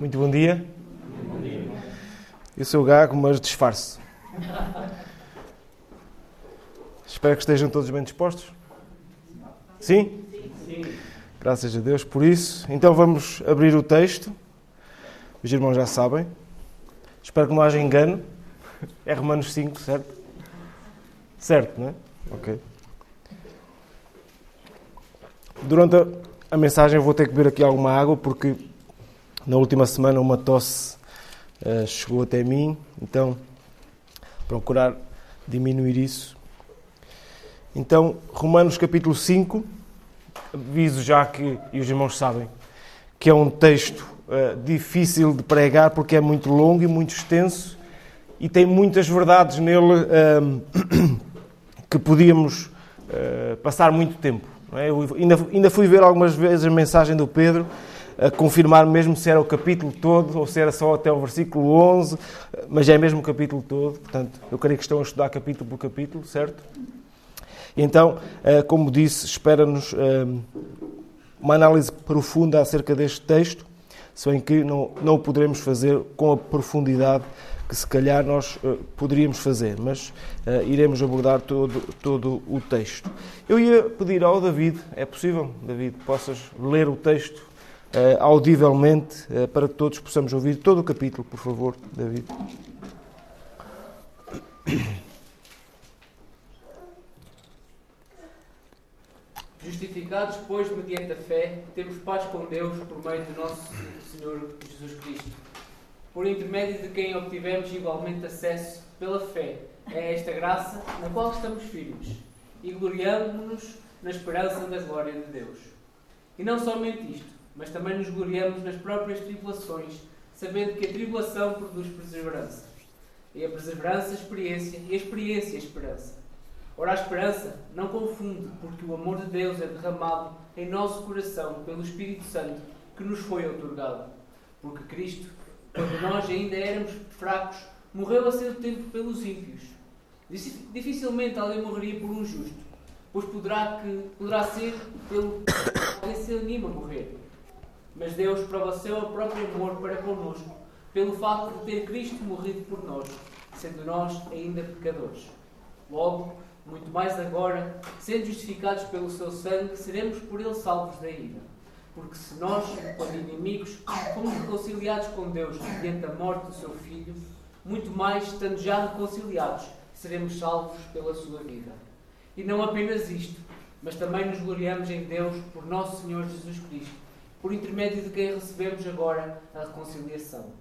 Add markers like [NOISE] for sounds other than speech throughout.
Muito bom dia. Eu sou o Gago, mas disfarce. Espero que estejam todos bem dispostos. Sim? Sim. Graças a Deus por isso. Então vamos abrir o texto. Os irmãos já sabem. Espero que não haja engano. É Romanos 5, certo? Certo, não é? Ok. Durante a mensagem vou ter que beber aqui alguma água porque na última semana uma tosse uh, chegou até mim, então procurar diminuir isso. Então, Romanos capítulo 5, aviso já que, e os irmãos sabem, que é um texto uh, difícil de pregar porque é muito longo e muito extenso e tem muitas verdades nele uh, [CLEARS THROAT] que podíamos uh, passar muito tempo. É? Ainda, ainda fui ver algumas vezes a mensagem do Pedro a confirmar mesmo se era o capítulo todo ou se era só até o versículo 11, mas é mesmo o capítulo todo, portanto, eu creio que estão a estudar capítulo por capítulo, certo? Então, eh, como disse, espera-nos eh, uma análise profunda acerca deste texto, se bem que não, não o poderemos fazer com a profundidade que se calhar nós uh, poderíamos fazer, mas iremos abordar todo, todo o texto. Eu ia pedir ao David, é possível, David, possas ler o texto audivelmente uh, para que todos possamos ouvir todo o capítulo, por favor, David. Justificados, pois, mediante a fé, temos paz com Deus por meio do nosso Senhor Jesus Cristo, por intermédio de quem obtivemos igualmente acesso pela fé a esta graça na qual estamos firmes e gloriamos-nos na esperança da glória de Deus. E não somente isto, mas também nos gloriamos nas próprias tribulações, sabendo que a tribulação produz perseverança. E a perseverança, experiência, e a experiência, esperança. Ora, a esperança não confunde, porque o amor de Deus é derramado em nosso coração pelo Espírito Santo que nos foi otorgado. Porque Cristo, quando nós ainda éramos fracos, morreu a seu tempo pelos ímpios. Dificilmente alguém morreria por um justo, pois poderá, que, poderá ser pelo [COUGHS] alguém se anima a morrer. Mas Deus prova seu próprio amor para connosco, pelo facto de ter Cristo morrido por nós, sendo nós ainda pecadores. Logo, muito mais agora, sendo justificados pelo seu sangue, seremos por ele salvos da ira. Porque se nós, quando inimigos, fomos reconciliados com Deus mediante a morte do seu Filho, muito mais, estando já reconciliados, seremos salvos pela sua vida. E não apenas isto, mas também nos gloriamos em Deus por nosso Senhor Jesus Cristo por intermédio de quem recebemos agora a reconciliação.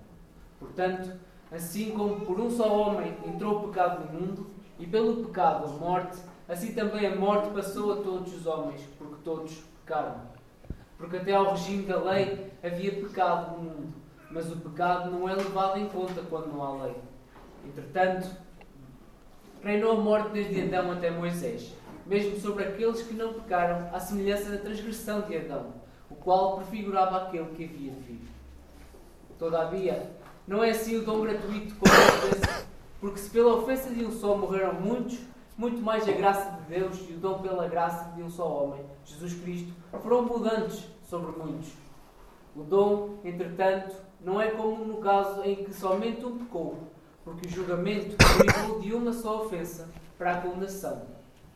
Portanto, assim como por um só homem entrou o pecado no mundo, e pelo pecado a morte, assim também a morte passou a todos os homens, porque todos pecaram. Porque até ao regime da lei havia pecado no mundo, mas o pecado não é levado em conta quando não há lei. Entretanto, reinou a morte desde Adão até Moisés, mesmo sobre aqueles que não pecaram, à semelhança da transgressão de Adão qual prefigurava aquele que havia de vir. Todavia, não é assim o dom gratuito como ofensa, porque se pela ofensa de um só morreram muitos, muito mais a graça de Deus e o dom pela graça de um só homem, Jesus Cristo, foram mudantes sobre muitos. O dom, entretanto, não é como no caso em que somente um pecou, porque o julgamento derivou de uma só ofensa para a condenação,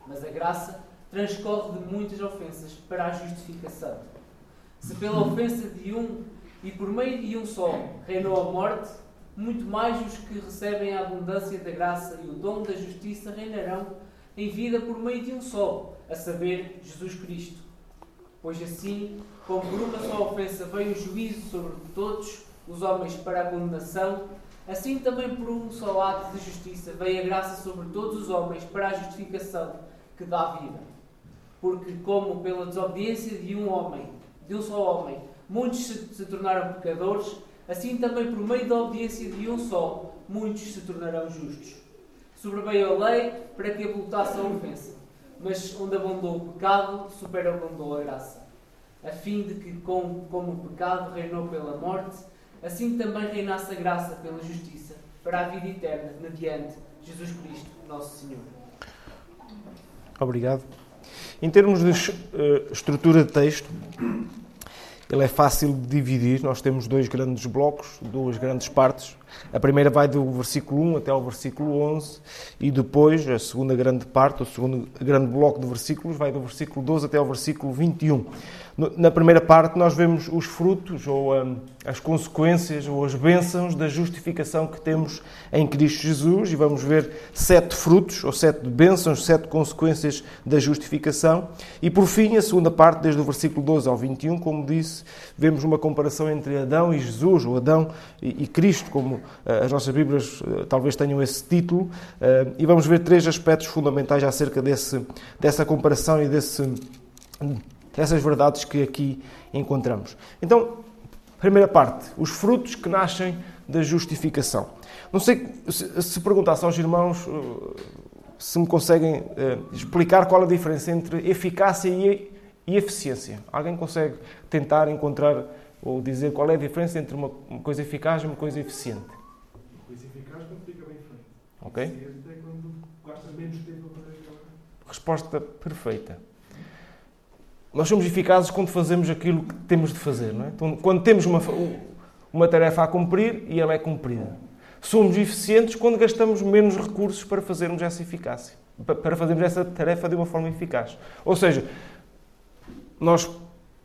mas a graça transcorre de muitas ofensas para a justificação. Se pela ofensa de um e por meio de um só reinou a morte, muito mais os que recebem a abundância da graça e o dom da justiça reinarão em vida por meio de um só, a saber, Jesus Cristo. Pois assim, como por uma só ofensa veio o juízo sobre todos os homens para a condenação, assim também por um só ato de justiça veio a graça sobre todos os homens para a justificação que dá vida. Porque, como pela desobediência de um homem de um só homem, muitos se, tornaram pecadores, assim também por meio da obediência de um só, muitos se tornarão justos. Sobreveio a lei para que abultasse a ofensa, mas onde abundou o pecado, superabundou a graça. A fim de que, com, como o pecado reinou pela morte, assim também reinasse a graça pela justiça, para a vida eterna, mediante Jesus Cristo, nosso Senhor. Obrigado. Em termos de uh, estrutura de texto, ele é fácil de dividir. Nós temos dois grandes blocos, duas grandes partes. A primeira vai do versículo 1 até ao versículo 11 e depois a segunda grande parte, o segundo grande bloco de versículos vai do versículo 12 até ao versículo 21. Na primeira parte, nós vemos os frutos, ou um, as consequências, ou as bênçãos da justificação que temos em Cristo Jesus, e vamos ver sete frutos, ou sete bênçãos, sete consequências da justificação. E por fim, a segunda parte, desde o versículo 12 ao 21, como disse, vemos uma comparação entre Adão e Jesus, ou Adão e Cristo, como uh, as nossas Bíblias uh, talvez tenham esse título, uh, e vamos ver três aspectos fundamentais acerca desse, dessa comparação e desse essas verdades que aqui encontramos. Então, primeira parte, os frutos que nascem da justificação. Não sei se perguntasse aos irmãos eh, se me conseguem eh, explicar qual a diferença entre eficácia e eficiência. Alguém consegue tentar encontrar ou dizer qual é a diferença entre uma coisa eficaz e uma coisa eficiente? Uma coisa eficaz quando fica bem feito. Ok. Eficiente é quando gastas menos tempo para fazer Resposta perfeita. Nós somos eficazes quando fazemos aquilo que temos de fazer, não é? Então, quando temos uma, uma tarefa a cumprir e ela é cumprida. Somos eficientes quando gastamos menos recursos para fazermos essa eficácia, para fazermos essa tarefa de uma forma eficaz. Ou seja, nós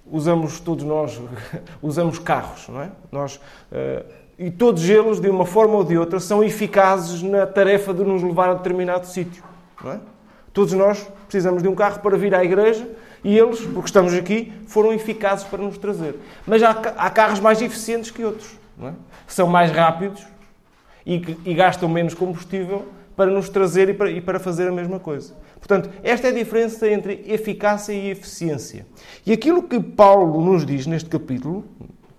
usamos, todos nós, [LAUGHS] usamos carros, não é? Nós, uh, e todos eles, de uma forma ou de outra, são eficazes na tarefa de nos levar a determinado sítio, não é? Todos nós precisamos de um carro para vir à igreja e eles, porque estamos aqui, foram eficazes para nos trazer. Mas há, há carros mais eficientes que outros. É? São mais rápidos e, e, gastam menos combustível para nos trazer e para, e para fazer a mesma coisa. Portanto, esta é a diferença entre eficácia e eficiência. E aquilo que Paulo nos diz neste capítulo,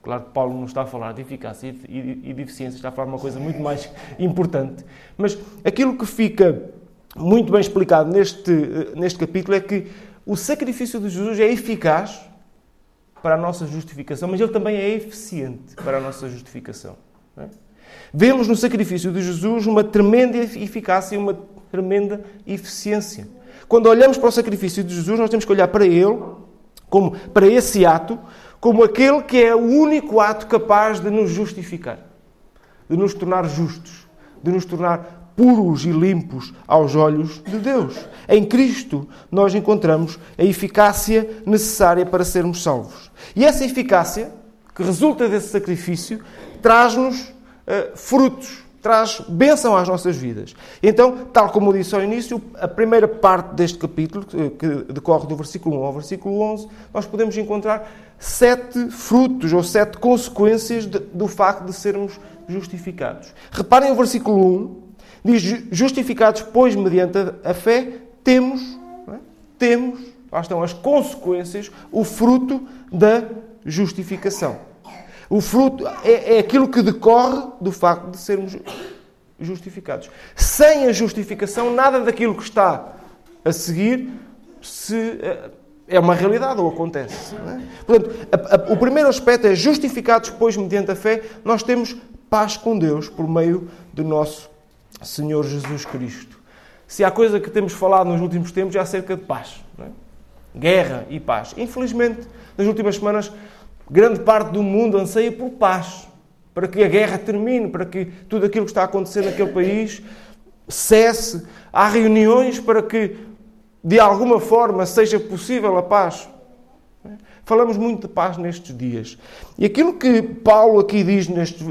Claro que Paulo não está a falar de eficácia e de eficiência, está a falar de uma coisa muito mais importante. Mas aquilo que fica muito bem explicado neste, neste capítulo é que o sacrifício de Jesus é eficaz para a nossa justificação, mas ele também é eficiente para a nossa justificação. É? Vemos no sacrifício de Jesus uma tremenda eficácia e uma tremenda eficiência. Quando olhamos para o sacrifício de Jesus, nós temos que olhar para ele, como para esse ato, como aquele que é o único ato capaz de nos justificar, de nos tornar justos, de nos tornar puros e limpos aos olhos de Deus. Em Cristo nós encontramos a eficácia necessária para sermos salvos. E essa eficácia, que resulta desse sacrifício, traz-nos uh, frutos, traz bênção às nossas vidas. Então, tal como eu disse ao início, a primeira parte deste capítulo, que decorre do versículo 1 ao versículo 11, nós podemos encontrar sete frutos ou sete consequências de, do facto de sermos justificados. Reparem o versículo 1, Diz, justificados, pois, mediante a fé, temos, é? temos, lá estão as consequências, o fruto da justificação. O fruto é, é aquilo que decorre do facto de sermos justificados. Sem a justificação, nada daquilo que está a seguir se, é, é uma realidade ou acontece. É? Portanto, a, a, o primeiro aspecto é justificados, pois, mediante a fé, nós temos paz com Deus por meio do nosso Senhor Jesus Cristo. Se há coisa que temos falado nos últimos tempos é acerca de paz. É? Guerra e paz. Infelizmente, nas últimas semanas, grande parte do mundo anseia por paz. Para que a guerra termine, para que tudo aquilo que está a acontecer naquele país cesse. Há reuniões para que, de alguma forma, seja possível a paz. Falamos muito de paz nestes dias. E aquilo que Paulo aqui diz neste,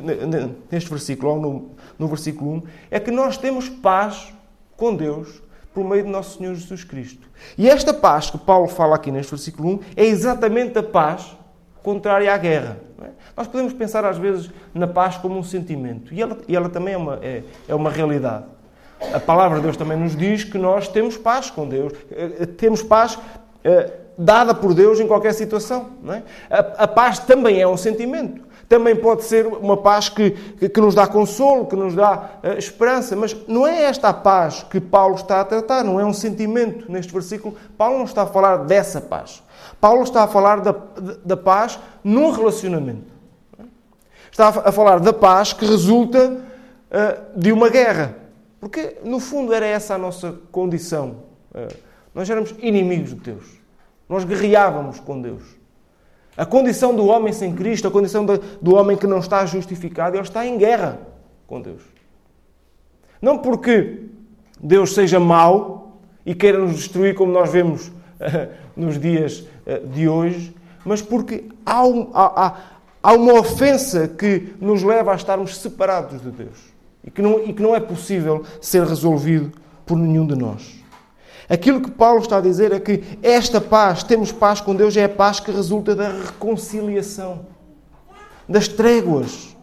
neste versículo, no, versículo 1, é que nós temos paz com Deus por meio de nosso Senhor Jesus Cristo. E esta paz que Paulo fala aqui neste versículo 1 é exatamente a paz contrária à guerra. É? Nós podemos pensar às vezes na paz como um sentimento, e ela, e ela também é uma, é, é uma realidade. A palavra de Deus também nos diz que nós temos paz com Deus, eh, temos paz eh, dada por Deus em qualquer situação. É? A, a, paz também é um sentimento também pode ser uma paz que, que, nos dá consolo, que nos dá uh, esperança, mas não é esta a paz que Paulo está a tratar, não é um sentimento neste versículo. Paulo não está a falar dessa paz. Paulo está a falar da, da paz num relacionamento. Está a falar da paz que resulta uh, de uma guerra. Porque, no fundo, era essa a nossa condição. Uh, nós éramos inimigos de Deus. Nós guerreávamos com Deus. A condição do homem sem Cristo, a condição do homem que não está justificado, ele está em guerra com Deus. Não porque Deus seja mau e queira nos destruir, como nós vemos nos dias eh, de hoje, mas porque há, há, há, uma ofensa que nos leva a estarmos separados de Deus e que, não, e que não é possível ser resolvido por nenhum de nós. Aquilo que Paulo está a dizer é que esta paz, temos paz com Deus, é a paz que resulta da reconciliação, das tréguas.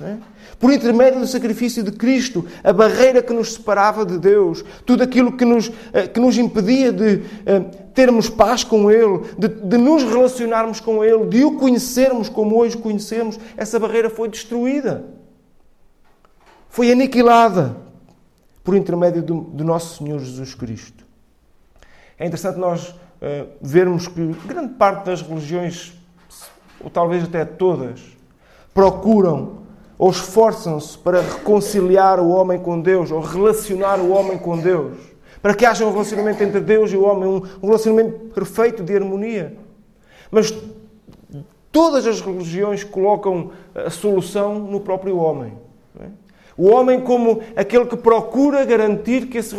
É? Por intermédio do sacrifício de Cristo, a barreira que nos separava de Deus, tudo aquilo que nos, eh, que nos impedia de uh, termos paz com Ele, de, de nos relacionarmos com Ele, de o conhecermos como hoje conhecemos, essa barreira foi destruída. Foi aniquilada por intermédio do, do nosso Senhor Jesus Cristo. É interessante nós uh, vermos que grande parte das religiões, ou talvez até todas, procuram ou esforçam-se para reconciliar o homem com Deus, ou relacionar o homem com Deus, para que haja um relacionamento entre Deus e o homem, um relacionamento perfeito de harmonia. Mas todas as religiões colocam a solução no próprio homem. O homem como aquele que procura garantir que esse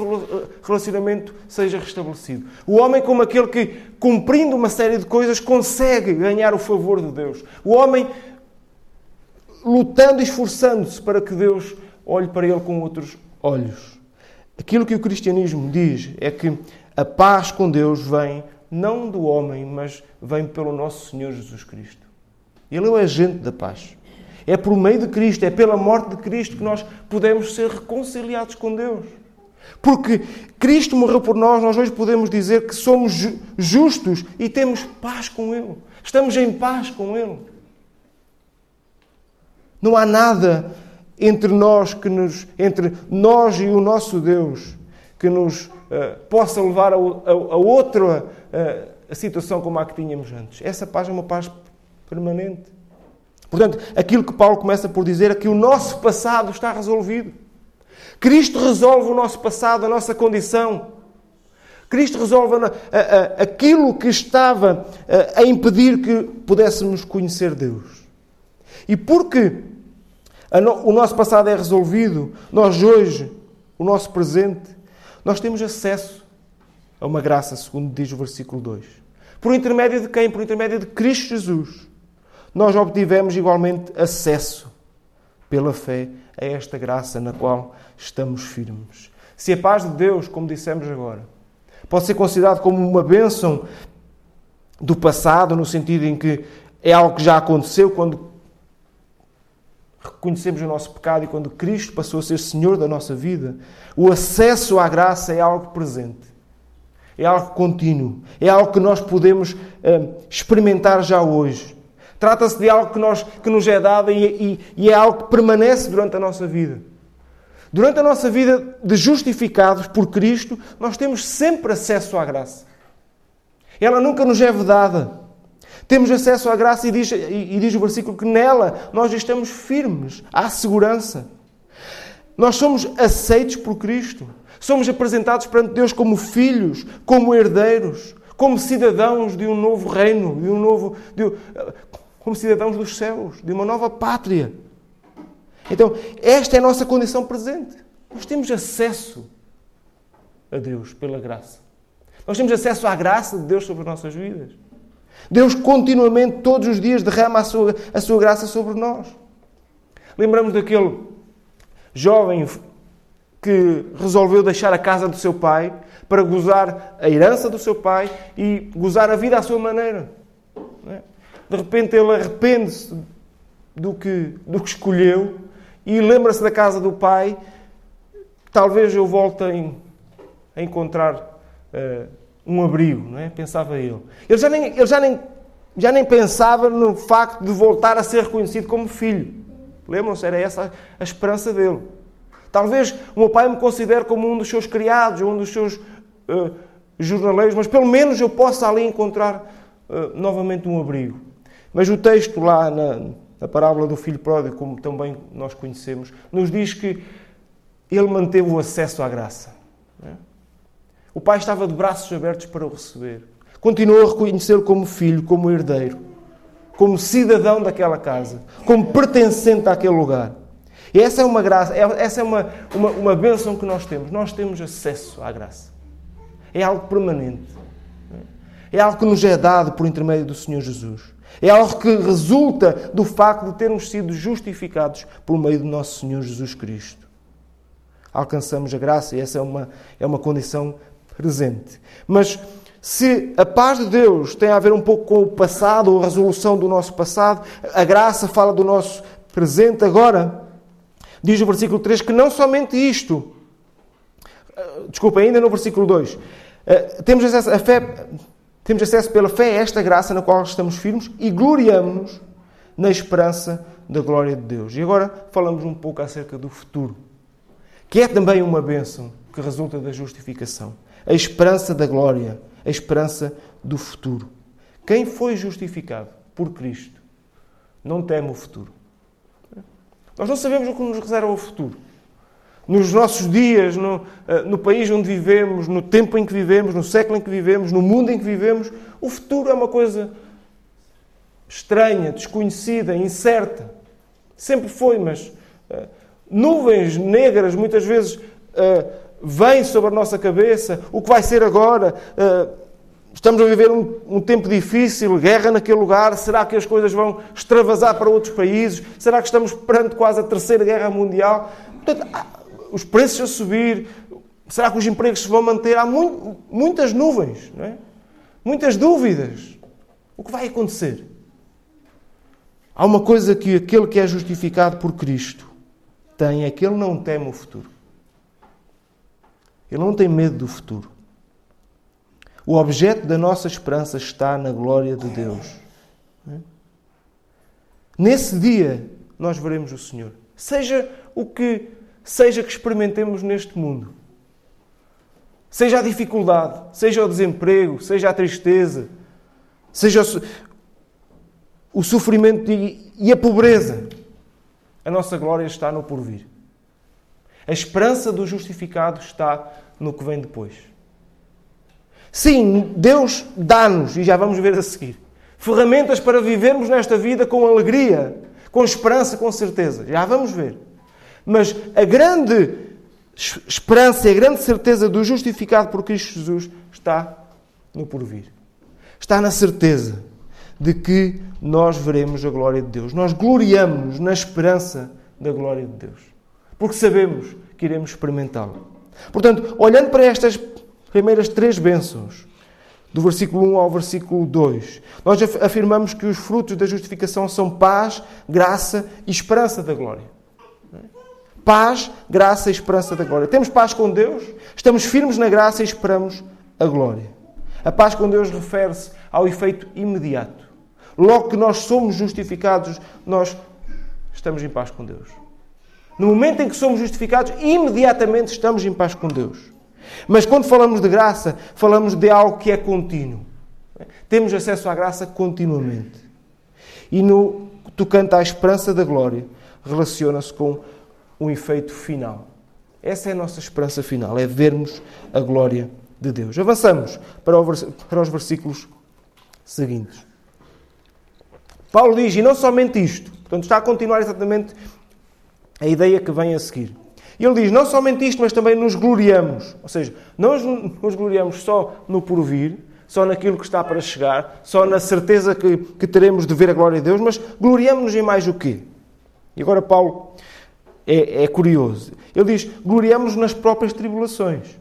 relacionamento seja restabelecido. O homem como aquele que, cumprindo uma série de coisas, consegue ganhar o favor de Deus. O homem lutando e esforçando-se para que Deus olhe para ele com outros olhos. Aquilo que o cristianismo diz é que a paz com Deus vem não do homem, mas vem pelo nosso Senhor Jesus Cristo. Ele é o agente da paz. É por meio de Cristo, é pela morte de Cristo que nós podemos ser reconciliados com Deus. Porque Cristo morreu por nós, nós hoje podemos dizer que somos justos e temos paz com Ele. Estamos em paz com Ele. Não há nada entre nós que nos, entre nós e o nosso Deus que nos uh, possa levar a, a, a outra uh, a situação como a que tínhamos antes. Essa paz é uma paz permanente. Portanto, aquilo que Paulo começa por dizer é que o nosso passado está resolvido. Cristo resolve o nosso passado, a nossa condição. Cristo resolve a, a, aquilo que estava a, a impedir que pudéssemos conhecer Deus. E porque o nosso passado é resolvido, nós hoje, o nosso presente, nós temos acesso a uma graça, segundo diz o versículo 2. Por intermédio de quem? Por intermédio de Cristo Jesus. Nós obtivemos igualmente acesso, pela fé, a esta graça na qual estamos firmes. Se a paz de Deus, como dissemos agora, pode ser considerado como uma bênção do passado, no sentido em que é algo que já aconteceu quando reconhecemos o nosso pecado e quando Cristo passou a ser Senhor da nossa vida, o acesso à graça é algo presente, é algo contínuo, é algo que nós podemos eh, experimentar já hoje. Trata-se de algo que, nós, que nos é dado e, e, e é algo que permanece durante a nossa vida. Durante a nossa vida de justificados por Cristo, nós temos sempre acesso à graça. Ela nunca nos é vedada. Temos acesso à graça e diz, e diz o versículo que nela nós estamos firmes, há segurança. Nós somos aceitos por Cristo. Somos apresentados perante Deus como filhos, como herdeiros, como cidadãos de um novo reino, de um novo, de, como cidadãos dos céus, de uma nova pátria. Então, esta é a nossa condição presente. Nós temos acesso a Deus pela graça. Nós temos acesso à graça de Deus sobre as nossas vidas. Deus continuamente, todos os dias, derrama a sua, a sua graça sobre nós. Lembramos daquele jovem que resolveu deixar a casa do seu pai para gozar a herança do seu pai e gozar a vida à sua maneira. De repente ele arrepende-se do que, do que escolheu e lembra-se da casa do pai. Talvez eu volte a, encontrar uh, um abrigo, não é? pensava ele. Ele já nem, ele já nem, já nem pensava no facto de voltar a ser reconhecido como filho. Lembram-se? Era essa a esperança dele. Talvez o meu pai me considere como um dos seus criados, um dos seus uh, jornaleiros, mas pelo menos eu possa ali encontrar uh, novamente um abrigo. Mas o texto lá na, na parábola do filho pródigo, como também nós conhecemos, nos diz que ele manteve o acesso à graça. É? O pai estava de braços abertos para o receber. Continuou a reconhecê-lo como filho, como herdeiro. como cidadão daquela casa, como pertencente àquele lugar. E essa é uma graça, é, essa é uma, uma, uma bênção que nós temos. Nós temos acesso à graça. É algo permanente. É algo que nos é dado por intermédio do Senhor Jesus. É algo que resulta do facto de termos sido justificados por meio do nosso Senhor Jesus Cristo. Alcançamos a graça e essa é uma, é uma condição presente. Mas se a paz de Deus tem a ver um pouco com o passado, ou a resolução do nosso passado, a graça fala do nosso presente agora. Diz o versículo 3 que não somente isto, eh, desculpa, ainda no versículo 2, eh, temos a fé, temos acesso pela fé a esta graça na qual estamos firmes e gloriamos-nos na esperança da glória de Deus. E agora falamos um pouco acerca do futuro, que é também uma bênção que resulta da justificação. A esperança da glória a esperança do futuro. Quem foi justificado por Cristo não teme o futuro. Nós não sabemos o que nos reserva o futuro. Nos nossos dias, no, eh, no, país onde vivemos, no tempo em que vivemos, no século em que vivemos, no mundo em que vivemos, o futuro é uma coisa estranha, desconhecida, incerta. Sempre foi, mas uh, nuvens negras muitas vezes uh, vem sobre a nossa cabeça, o que vai ser agora. Uh, estamos a viver um, um, tempo difícil, guerra naquele lugar. Será que as coisas vão extravasar para outros países? Será que estamos perante quase a terceira guerra mundial? Portanto, os preços a subir. Será que os empregos se vão manter? Há muitas nuvens, não é? muitas dúvidas. O que vai acontecer? Há uma coisa que aquele que é justificado por Cristo tem, é que ele não teme o futuro. Ele não tem medo do futuro. O objeto da nossa esperança está na glória de Deus. Nesse dia nós veremos o Senhor. Seja o que seja que experimentemos neste mundo. Seja a dificuldade, seja o desemprego, seja a tristeza, seja o sofrimento e a pobreza. A nossa glória está no porvir. A esperança do justificado está no que vem depois. Sim, Deus dá-nos, e já vamos ver a seguir, ferramentas para vivermos nesta vida com alegria, com esperança, com certeza. Já vamos ver. Mas a grande esperança e a grande certeza do justificado por Cristo Jesus está no porvir. Está na certeza de que nós veremos a glória de Deus. Nós gloriamos na esperança da glória de Deus. Porque sabemos que iremos experimentá-la. Portanto, olhando para estas primeiras três bênçãos, do versículo 1 ao versículo 2, nós afirmamos que os frutos da justificação são paz, graça e esperança da glória. Paz, graça e esperança da glória. Temos paz com Deus, estamos firmes na graça e esperamos a glória. A paz com Deus refere-se ao efeito imediato. Logo que nós somos justificados, nós estamos em paz com Deus. No momento em que somos justificados, imediatamente estamos em paz com Deus. Mas quando falamos de graça, falamos de algo que é contínuo. Temos acesso à graça continuamente. E no tocante à esperança da glória, relaciona-se com um efeito final. Essa é a nossa esperança final, é vermos a glória de Deus. Avançamos para, para os versículos seguintes. Paulo diz, e não somente isto, portanto está a continuar exatamente a ideia que vem a seguir. Ele diz: não somente isto, mas também nos gloriamos. Ou seja, não nos gloriamos só no porvir, só naquilo que está para chegar, só na certeza que, que teremos de ver a glória de Deus, mas gloriamos-nos em mais o quê? E agora Paulo é, é curioso. Ele diz: gloriamos nas próprias tribulações.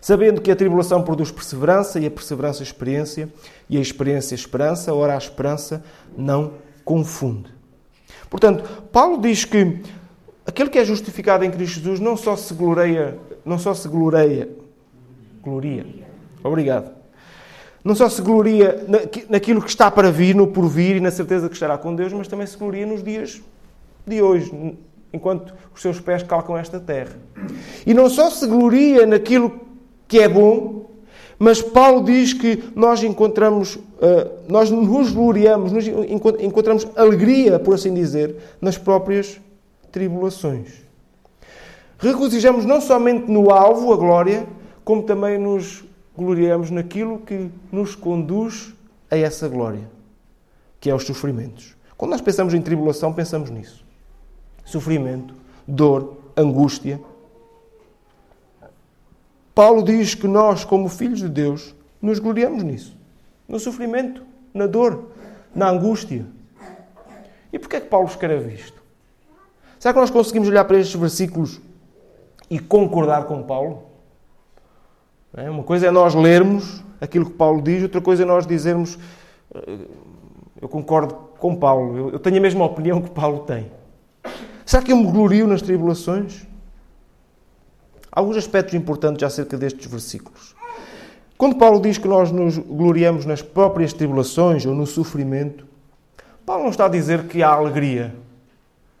Sabendo que a tribulação produz perseverança, e a perseverança, experiência, e a experiência, esperança, ora a esperança não confunde. Portanto, Paulo diz que aquele que é justificado em Cristo Jesus não só se gloreia, não só se gloreia, gloria, obrigado, não só se gloria naquilo que está para vir, no porvir e na certeza que estará com Deus, mas também se gloria nos dias de hoje, enquanto os seus pés calcam esta terra. E não só se gloria naquilo que é bom, mas Paulo diz que nós encontramos, eh, nós nos gloriamos, encontramos alegria, por assim dizer, nas próprias tribulações. Regozijamos não somente no alvo, a glória, como também nos gloriamos naquilo que nos conduz a essa glória. que é os sofrimentos. Quando nós pensamos em tribulação, pensamos nisso. Sofrimento, dor, angústia. Paulo diz que nós, como filhos de Deus, nos gloriamos nisso. No sofrimento, na dor, na angústia. E porquê é que Paulo escreve isto? Será que nós conseguimos olhar para estes versículos e concordar com Paulo? É? Uma coisa é nós lermos aquilo que Paulo diz, outra coisa é nós dizermos eh, eu concordo com Paulo, eu tenho a mesma opinião que Paulo tem. Será que eu me glorio nas tribulações? Alguns aspectos importantes acerca destes versículos. Quando Paulo diz que nós nos gloriamos nas próprias tribulações ou no sofrimento, Paulo não está a dizer que há alegria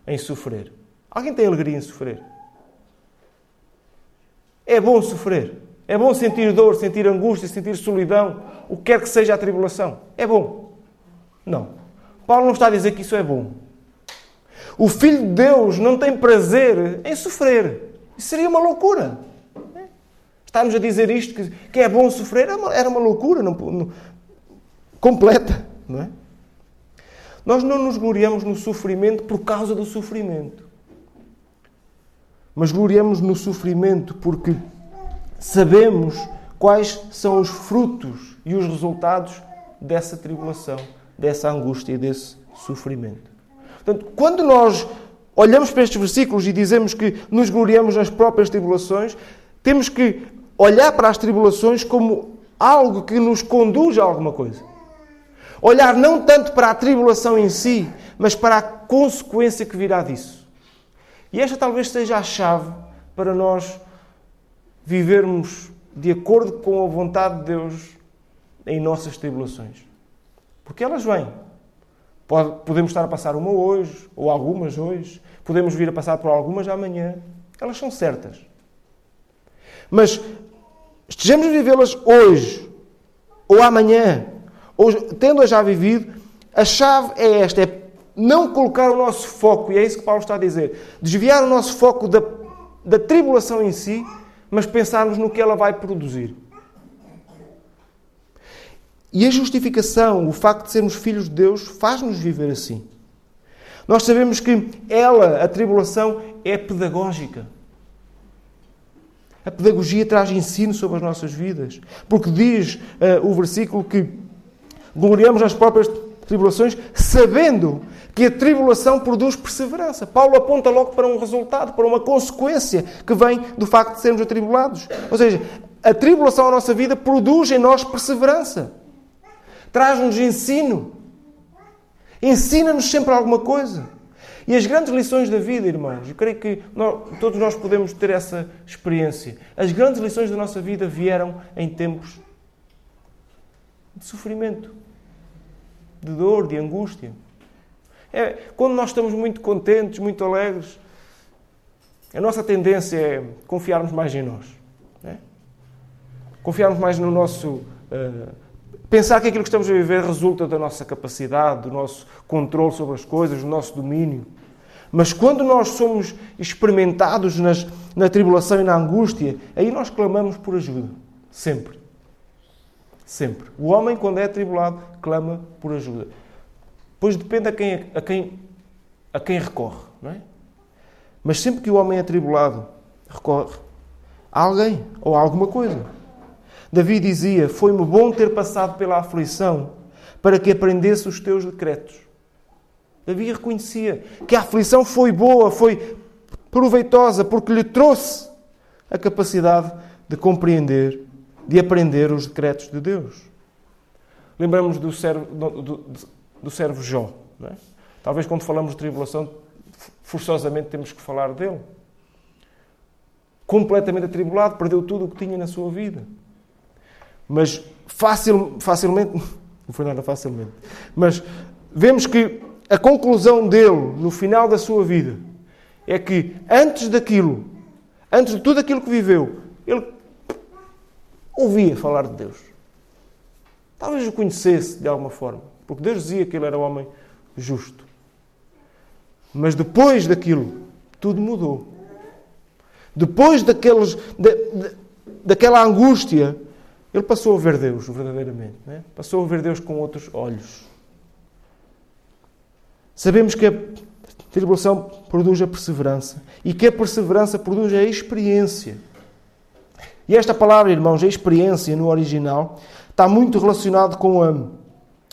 em sofrer. Alguém tem alegria em sofrer? É bom sofrer. É bom sentir dor, sentir angústia, sentir solidão, o que quer que seja a tribulação. É bom. Não. Paulo não está a dizer que isso é bom. O Filho de Deus não tem prazer em sofrer. Isso seria uma loucura. Está-nos a dizer isto, que, que é bom sofrer, era uma, era uma loucura não, não, completa. Não é? Nós não nos gloriamos no sofrimento por causa do sofrimento. Mas gloriamos no sofrimento porque sabemos quais são os frutos e os resultados dessa tribulação, dessa angústia e desse sofrimento. Portanto, quando nós olhamos para estes versículos e dizemos que nos gloriamos nas próprias tribulações, temos que olhar para as tribulações como algo que nos conduz a alguma coisa. Olhar não tanto para a tribulação em si, mas para a consequência que virá disso. E esta talvez seja a chave para nós vivermos de acordo com a vontade de Deus em nossas tribulações. Porque elas vêm. Podemos estar a passar uma hoje, ou algumas hoje, podemos vir a passar por algumas amanhã. Elas são certas. Mas estejamos a vivê-las hoje, ou amanhã, ou tendo-a já vivido, a chave é esta: é não colocar o nosso foco, e é isso que Paulo está a dizer, desviar o nosso foco da, da tribulação em si, mas pensarmos no que ela vai produzir. E a justificação, o facto de sermos filhos de Deus, faz-nos viver assim. Nós sabemos que ela, a tribulação, é pedagógica. A pedagogia traz ensino sobre as nossas vidas. Porque diz uh, o versículo que gloriamos nas próprias tribulações, sabendo que a tribulação produz perseverança. Paulo aponta logo para um resultado, para uma consequência que vem do facto de sermos atribulados. Ou seja, a tribulação à nossa vida produz em nós perseverança. Traz-nos ensino. Ensina-nos sempre alguma coisa. E as grandes lições da vida, irmãos, eu creio que nós, todos nós podemos ter essa experiência. As grandes lições da nossa vida vieram em tempos de sofrimento de dor, de angústia. É, quando nós estamos muito contentes, muito alegres, a nossa tendência é confiarmos mais em nós. É? Confiarmos mais no nosso. Uh, pensar que aquilo que estamos a viver resulta da nossa capacidade, do nosso controle sobre as coisas, do nosso domínio. Mas quando nós somos experimentados nas, na tribulação e na angústia, aí nós clamamos por ajuda. Sempre. Sempre. O homem, quando é atribulado, clama por ajuda. Pois depende a quem, a quem, a quem recorre, não é? Mas sempre que o homem é atribulado, recorre a alguém ou a alguma coisa. Davi dizia: Foi-me bom ter passado pela aflição para que aprendesse os teus decretos. Davi reconhecia que a aflição foi boa, foi proveitosa, porque lhe trouxe a capacidade de compreender de aprender os decretos de Deus. Lembramos do servo, do, do, do servo Jó. É? Talvez quando falamos de tribulação, forçosamente temos que falar dele. Completamente atribulado, perdeu tudo o que tinha na sua vida. Mas facil, facilmente, [LAUGHS] não foi nada facilmente, mas vemos que a conclusão dele, no final da sua vida, é que antes daquilo, antes de tudo aquilo que viveu, ele ouvia falar de Deus. Talvez o conhecesse de alguma forma, porque Deus dizia que ele era um homem justo. Mas depois daquilo, tudo mudou. Depois daqueles, da, daquela angústia, ele passou a ver Deus verdadeiramente. Né? Passou a ver Deus com outros olhos. Sabemos que a tribulação produz a perseverança e que a perseverança produz a experiência. E esta palavra, irmãos, a experiência no original, está muito relacionado com a,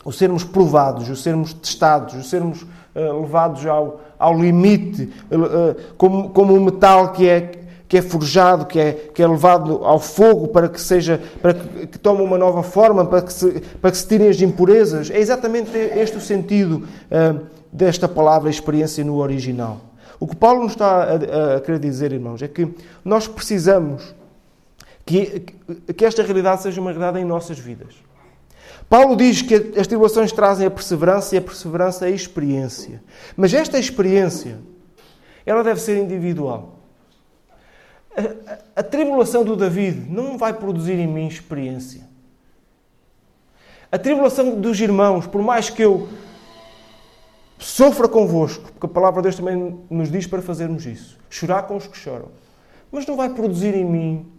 o sermos provados, o sermos testados, o sermos uh, levados ao, ao limite, uh, como, como um metal que é, que é forjado, que é, que é levado ao fogo para que seja, para que, que tome uma nova forma, para que, se, para que se tirem as impurezas. É exatamente este o sentido uh, desta palavra experiência no original. O que Paulo nos está a, a, querer dizer, irmãos, é que nós precisamos que, que esta realidade seja uma realidade em nossas vidas. Paulo diz que as tribulações trazem a perseverança e a perseverança a experiência. Mas esta experiência, ela deve ser individual. A, a, tribulação do David não vai produzir em mim experiência. A tribulação dos irmãos, por mais que eu sofra convosco, porque a palavra de Deus também nos diz para fazermos isso, chorar com os que choram, mas não vai produzir em mim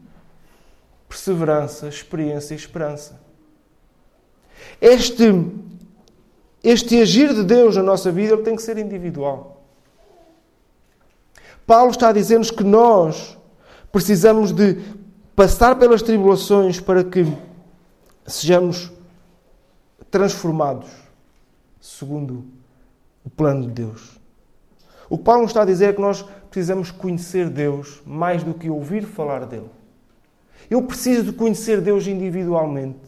perseverança, experiência e esperança. Este, este agir de Deus na nossa vida ele tem que ser individual. Paulo está a dizer-nos que nós precisamos de passar pelas tribulações para que sejamos transformados segundo o plano de Deus. O que Paulo está a dizer é que nós precisamos conhecer Deus mais do que ouvir falar dele. Eu preciso de conhecer Deus individualmente,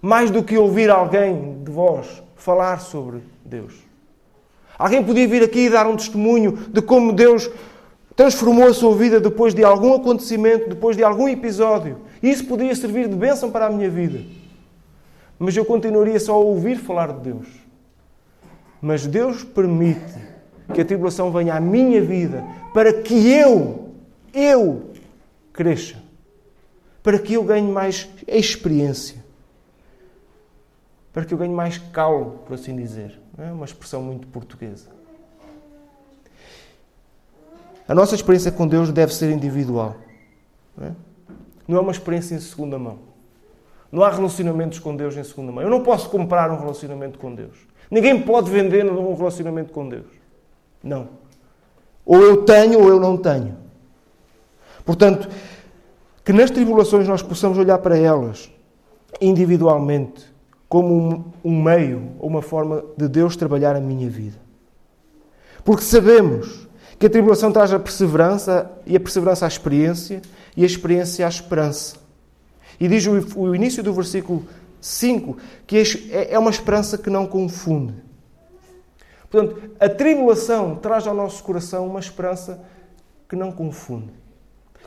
mais do que ouvir alguém de vós falar sobre Deus. Alguém podia vir aqui e dar um testemunho de como Deus transformou a sua vida depois de algum acontecimento, depois de algum episódio. Isso podia servir de bênção para a minha vida. Mas eu continuaria só a ouvir falar de Deus. Mas Deus permite que a tribulação venha à minha vida para que eu, eu, cresça para que eu ganhe mais experiência, para que eu ganhe mais calo, por assim dizer. É uma expressão muito portuguesa. A nossa experiência com Deus deve ser individual. Não é, não é uma experiência em segunda mão. Não há relacionamentos com Deus em segunda mão. Eu não posso comprar um relacionamento com Deus. Ninguém pode vender um relacionamento com Deus. Não. Ou eu tenho ou eu não tenho. Portanto, que nas tribulações nós possamos olhar para elas individualmente como um, um meio ou uma forma de Deus trabalhar a minha vida. Porque sabemos que a tribulação traz a perseverança e a perseverança à experiência e a experiência à esperança. E diz o, início do versículo 5 que é, é uma esperança que não confunde. Portanto, a tribulação traz ao nosso coração uma esperança que não confunde.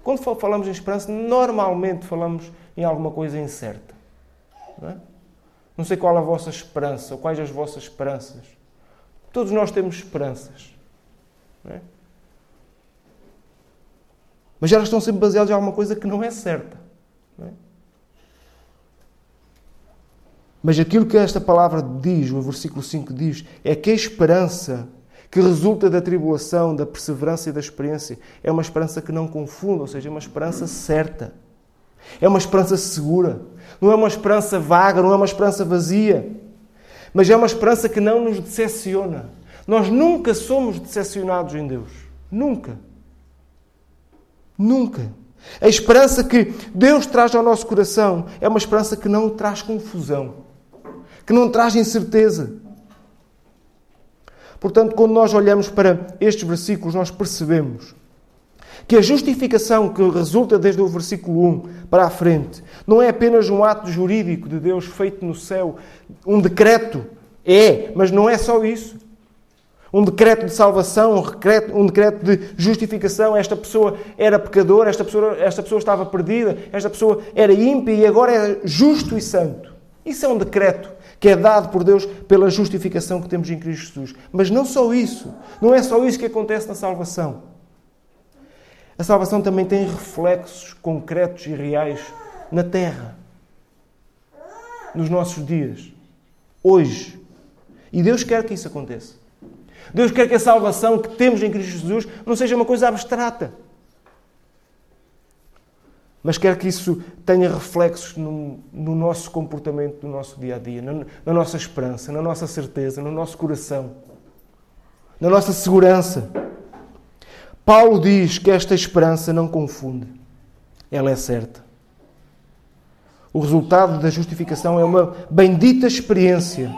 Quando falamos em esperança, normalmente falamos em alguma coisa incerta. Não, é? não sei qual a vossa esperança, ou quais as vossas esperanças. Todos nós temos esperanças. É? Mas elas estão sempre baseadas em alguma coisa que não é certa. Não é? Mas aquilo que esta palavra diz, o versículo 5 diz, é que a esperança que resulta da tribulação, da perseverança e da experiência, é uma esperança que não confunda, ou seja, é uma esperança certa. É uma esperança segura. Não é uma esperança vaga, não é uma esperança vazia. Mas é uma esperança que não nos decepciona. Nós nunca somos decepcionados em Deus. Nunca. Nunca. A esperança que Deus traz ao nosso coração é uma esperança que não traz confusão, que não traz incerteza, Portanto, quando nós olhamos para estes versículos, nós percebemos que a justificação que resulta desde o versículo 1 para a frente não é apenas um ato jurídico de Deus feito no céu, um decreto. É, mas não é só isso. Um decreto de salvação, um decreto, um decreto de justificação. Esta pessoa era pecadora, esta pessoa, esta pessoa estava perdida, esta pessoa era ímpia e agora é justo e santo. Isso é um decreto que é dado por Deus pela justificação que temos em Cristo Jesus. Mas não só isso. Não é só isso que acontece na salvação. A salvação também tem reflexos concretos e reais na terra, nos nossos dias, hoje. E Deus quer que isso aconteça. Deus quer que a salvação que temos em Cristo Jesus não seja uma coisa abstrata mas quer que isso tenha reflexos no, no, nosso comportamento, no nosso dia a dia, na, na nossa esperança, na nossa certeza, no nosso coração. na nossa segurança. Paulo diz que esta esperança não confunde, ela é certa. O resultado da justificação é uma bendita experiência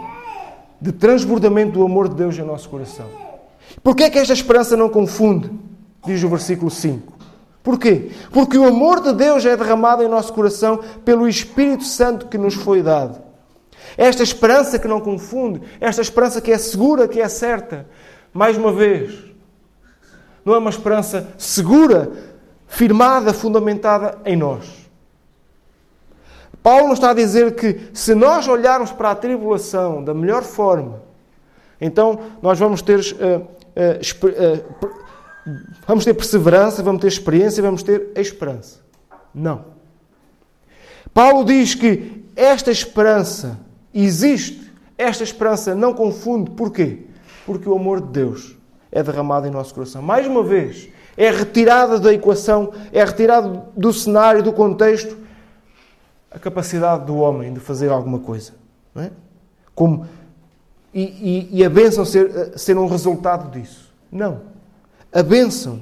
de transbordamento do amor de Deus em nosso coração. Porquê é que esta esperança não confunde? Diz o versículo 5. Porquê? Porque o amor de Deus é derramado em nosso coração pelo Espírito Santo que nos foi dado. Esta esperança que não confunde, esta esperança que é segura, que é certa, mais uma vez, não é uma esperança segura, firmada, fundamentada em nós. Paulo está a dizer que se nós olharmos para a tribulação da melhor forma, então nós vamos ter, uh, uh, uh, vamos ter perseverança, vamos ter experiência, vamos ter esperança. Não. Paulo diz que esta esperança existe, esta esperança não confunde. Porquê? Porque o amor de Deus é derramado em nosso coração. Mais uma vez, é retirada da equação, é retirado do cenário, do contexto, a capacidade do homem de fazer alguma coisa. Não é? Como, e, e, e a bênção ser, ser um resultado disso. Não. A bênção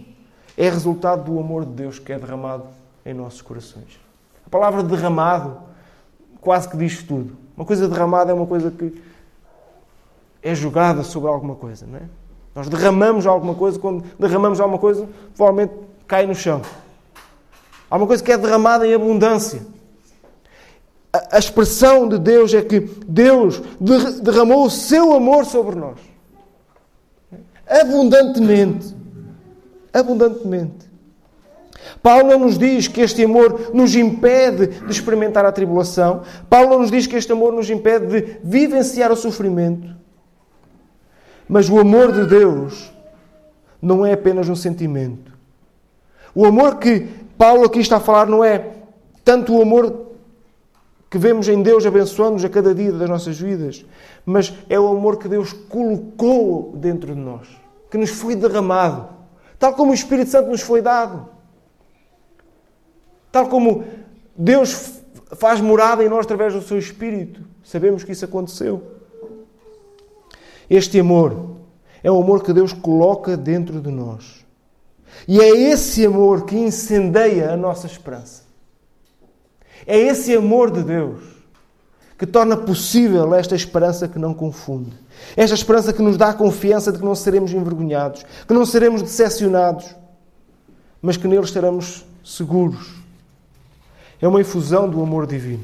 é resultado do amor de Deus que é derramado em nossos corações. A palavra derramado quase que diz tudo. Uma coisa derramada é uma coisa que é jogada sobre alguma coisa, não é? Nós derramamos alguma coisa, quando derramamos alguma coisa, provavelmente cai no chão. Há uma coisa que é derramada em abundância a expressão de Deus é que Deus derramou o seu amor sobre nós. Abundantemente. Abundantemente. Paulo não nos diz que este amor nos impede de experimentar a tribulação. Paulo não nos diz que este amor nos impede de vivenciar o sofrimento. Mas o amor de Deus não é apenas um sentimento. O amor que Paulo aqui está a falar não é tanto o amor que vemos em Deus abençoando-nos a cada dia das nossas vidas, mas é o amor que Deus colocou dentro de nós, que nos foi derramado, tal como o Espírito Santo nos foi dado, tal como Deus faz morada em nós através do seu Espírito. Sabemos que isso aconteceu. Este amor é o amor que Deus coloca dentro de nós. E é esse amor que incendeia a nossa esperança. É esse amor de Deus que torna possível esta esperança que não confunde. Esta esperança que nos dá a confiança de que não seremos envergonhados, que não seremos decepcionados, mas que nele estaremos seguros. É uma infusão do amor divino.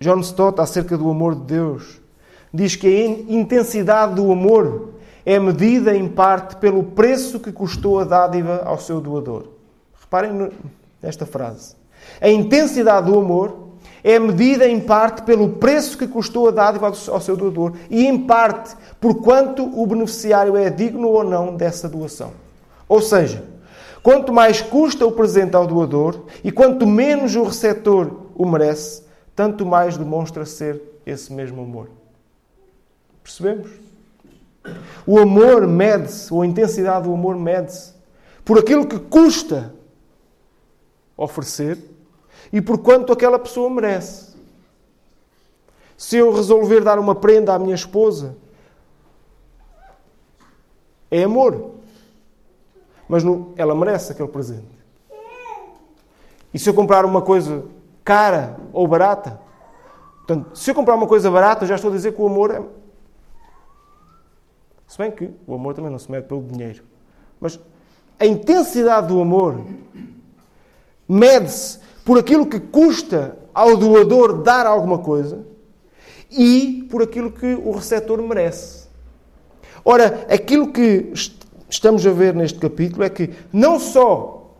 John Stott, acerca do amor de Deus, diz que a intensidade do amor é medida em parte pelo preço que custou a dádiva ao seu doador. Reparem nesta frase. A intensidade do amor é medida em parte pelo preço que custou a dádiva ao seu doador e em parte por quanto o beneficiário é digno ou não dessa doação. Ou seja, quanto mais custa o presente ao doador e quanto menos o receptor o merece, tanto mais demonstra ser esse mesmo amor. Percebemos? O amor mede-se, ou a intensidade do amor mede-se por aquilo que custa oferecer e por quanto aquela pessoa merece. Se eu resolver dar uma prenda à minha esposa, é amor. Mas não, ela merece aquele presente. E se eu comprar uma coisa cara ou barata, portanto, se eu comprar uma coisa barata, já estou a dizer que o amor é. Se bem que o amor também não se mede pelo dinheiro. Mas a intensidade do amor mede-se por aquilo que custa ao doador dar alguma coisa e por aquilo que o receptor merece. Ora, aquilo que estamos a ver neste capítulo é que não só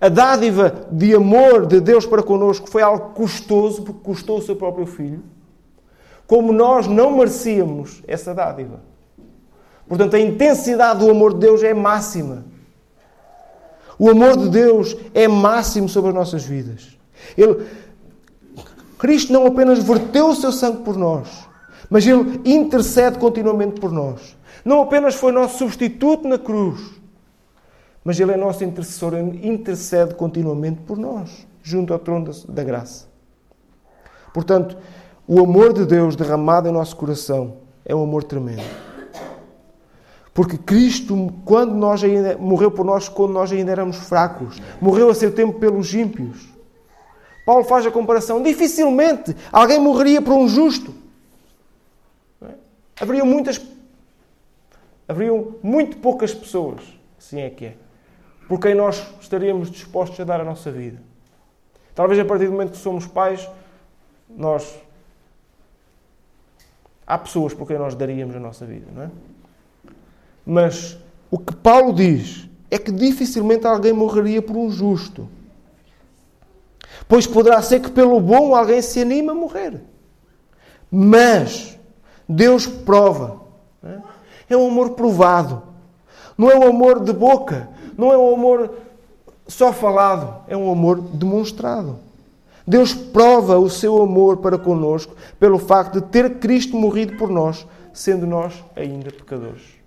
a dádiva de amor de Deus para connosco foi algo custoso, porque custou o seu próprio filho, como nós não merecíamos essa dádiva. Portanto, a intensidade do amor de Deus é máxima. O amor de Deus é máximo sobre as nossas vidas. Ele, Cristo não apenas verteu o seu sangue por nós, mas Ele intercede continuamente por nós. Não apenas foi nosso substituto na cruz, mas Ele é nosso intercessor, Ele intercede continuamente por nós, junto ao trono da graça. Portanto, o amor de Deus derramado em nosso coração é um amor tremendo. Porque Cristo, quando nós ainda, morreu por nós quando nós ainda éramos fracos, morreu a seu tempo pelos ímpios. Paulo faz a comparação. Dificilmente alguém morreria por um justo. É? Haveriam muitas. Haveriam muito poucas pessoas, assim é que é, por quem nós estaríamos dispostos a dar a nossa vida. Talvez a partir do momento que somos pais, nós. Há pessoas por quem nós daríamos a nossa vida, não é? Mas o que Paulo diz é que dificilmente alguém morreria por um justo. Pois poderá ser que pelo bom alguém se anime a morrer. Mas Deus prova. É um amor provado. Não é um amor de boca. Não é um amor só falado. É um amor demonstrado. Deus prova o seu amor para conosco pelo facto de ter Cristo morrido por nós, sendo nós ainda pecadores.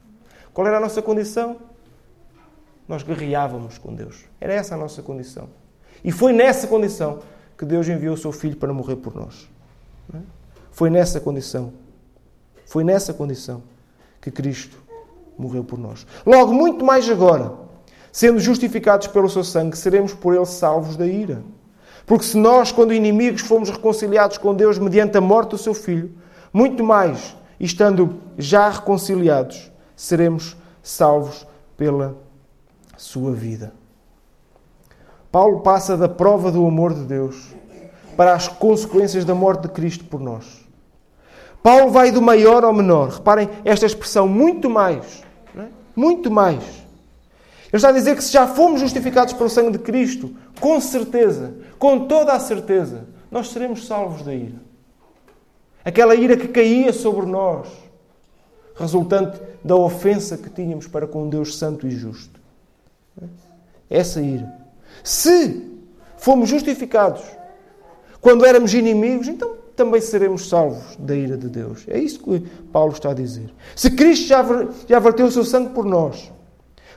Qual era a nossa condição? Nós guerreávamos com Deus. Era essa a nossa condição. E foi nessa condição que Deus enviou o seu Filho para morrer por nós. Foi nessa condição. Foi nessa condição que Cristo morreu por nós. Logo, muito mais agora, sendo justificados pelo seu sangue, seremos por ele salvos da ira. Porque se nós, quando inimigos, fomos reconciliados com Deus mediante a morte do seu Filho, muito mais, estando já reconciliados, seremos salvos pela sua vida. Paulo passa da prova do amor de Deus para as consequências da morte de Cristo por nós. Paulo vai do maior ao menor. Reparem esta expressão, muito mais. É? Muito mais. Ele está a dizer que se já fomos justificados pelo sangue de Cristo, com certeza, com toda a certeza, nós seremos salvos da ira. Aquela ira que caía sobre nós, resultante da ofensa que tínhamos para com um Deus santo e justo. Essa ira. Se fomos justificados quando éramos inimigos, então também seremos salvos da ira de Deus. É isso que Paulo está a dizer. Se Cristo já, já verteu o seu sangue por nós,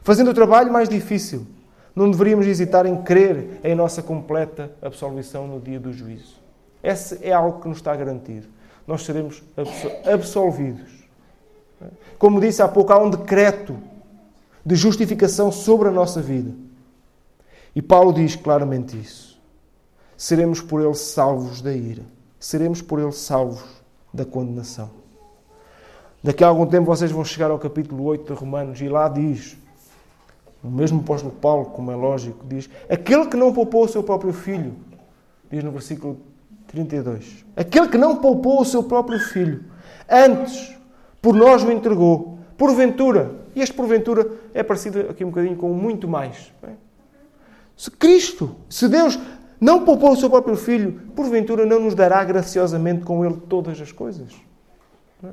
fazendo o trabalho mais difícil, não deveríamos hesitar em crer em nossa completa absolvição no dia do juízo. Esse é algo que nos está garantido. Nós seremos absolvidos. Como disse há pouco, há um decreto de justificação sobre a nossa vida. E Paulo diz claramente isso. Seremos por ele salvos da ira. Seremos por ele salvos da condenação. Daqui a algum tempo vocês vão chegar ao capítulo 8 de Romanos e lá diz, o mesmo apóstolo Paulo, como é lógico, diz: Aquele que não poupou o seu próprio filho, diz no versículo 32, aquele que não poupou o seu próprio filho, antes por nós o entregou, porventura, e este porventura é parecido aqui um bocadinho com muito mais. Se Cristo, se Deus não poupou o seu próprio Filho, porventura não nos dará graciosamente com Ele todas as coisas? É?